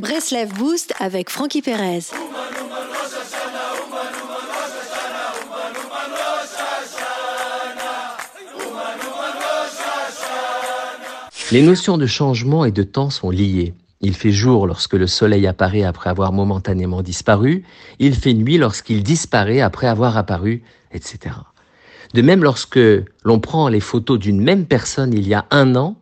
Breslev Boost avec Frankie Perez. Les notions de changement et de temps sont liées. Il fait jour lorsque le soleil apparaît après avoir momentanément disparu, il fait nuit lorsqu'il disparaît après avoir apparu, etc. De même, lorsque l'on prend les photos d'une même personne il y a un an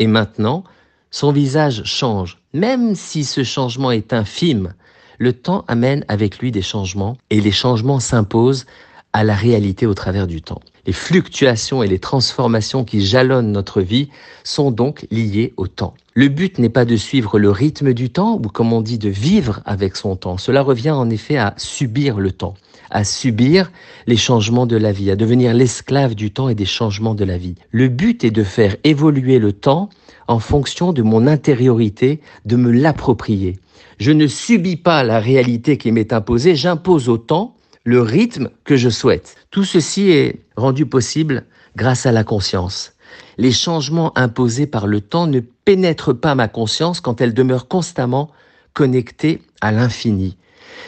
et maintenant, son visage change. Même si ce changement est infime, le temps amène avec lui des changements et les changements s'imposent à la réalité au travers du temps. Les fluctuations et les transformations qui jalonnent notre vie sont donc liées au temps. Le but n'est pas de suivre le rythme du temps ou comme on dit de vivre avec son temps. Cela revient en effet à subir le temps, à subir les changements de la vie, à devenir l'esclave du temps et des changements de la vie. Le but est de faire évoluer le temps en fonction de mon intériorité, de me l'approprier. Je ne subis pas la réalité qui m'est imposée, j'impose au temps le rythme que je souhaite. Tout ceci est rendu possible grâce à la conscience. Les changements imposés par le temps ne pénètrent pas ma conscience quand elle demeure constamment connectée à l'infini.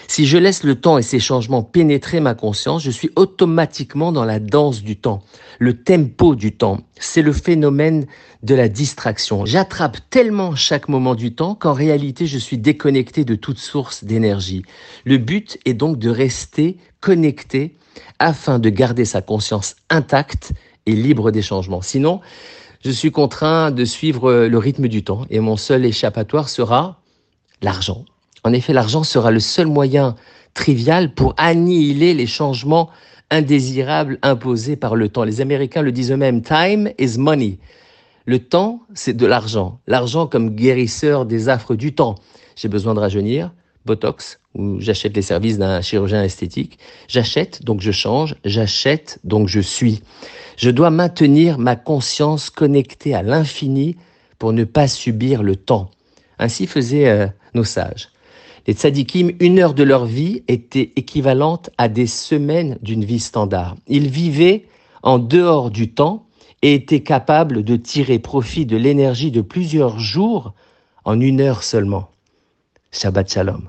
Si je laisse le temps et ses changements pénétrer ma conscience, je suis automatiquement dans la danse du temps, le tempo du temps. C'est le phénomène de la distraction. J'attrape tellement chaque moment du temps qu'en réalité je suis déconnecté de toute source d'énergie. Le but est donc de rester connecté afin de garder sa conscience intacte et libre des changements. Sinon, je suis contraint de suivre le rythme du temps et mon seul échappatoire sera l'argent. En effet, l'argent sera le seul moyen trivial pour annihiler les changements indésirables imposés par le temps. Les Américains le disent eux-mêmes, time is money. Le temps, c'est de l'argent. L'argent comme guérisseur des affres du temps. J'ai besoin de rajeunir, Botox, ou j'achète les services d'un chirurgien esthétique. J'achète, donc je change. J'achète, donc je suis. Je dois maintenir ma conscience connectée à l'infini pour ne pas subir le temps. Ainsi faisaient euh, nos sages. Les tzadikim, une heure de leur vie était équivalente à des semaines d'une vie standard. Ils vivaient en dehors du temps et étaient capables de tirer profit de l'énergie de plusieurs jours en une heure seulement. Shabbat Shalom.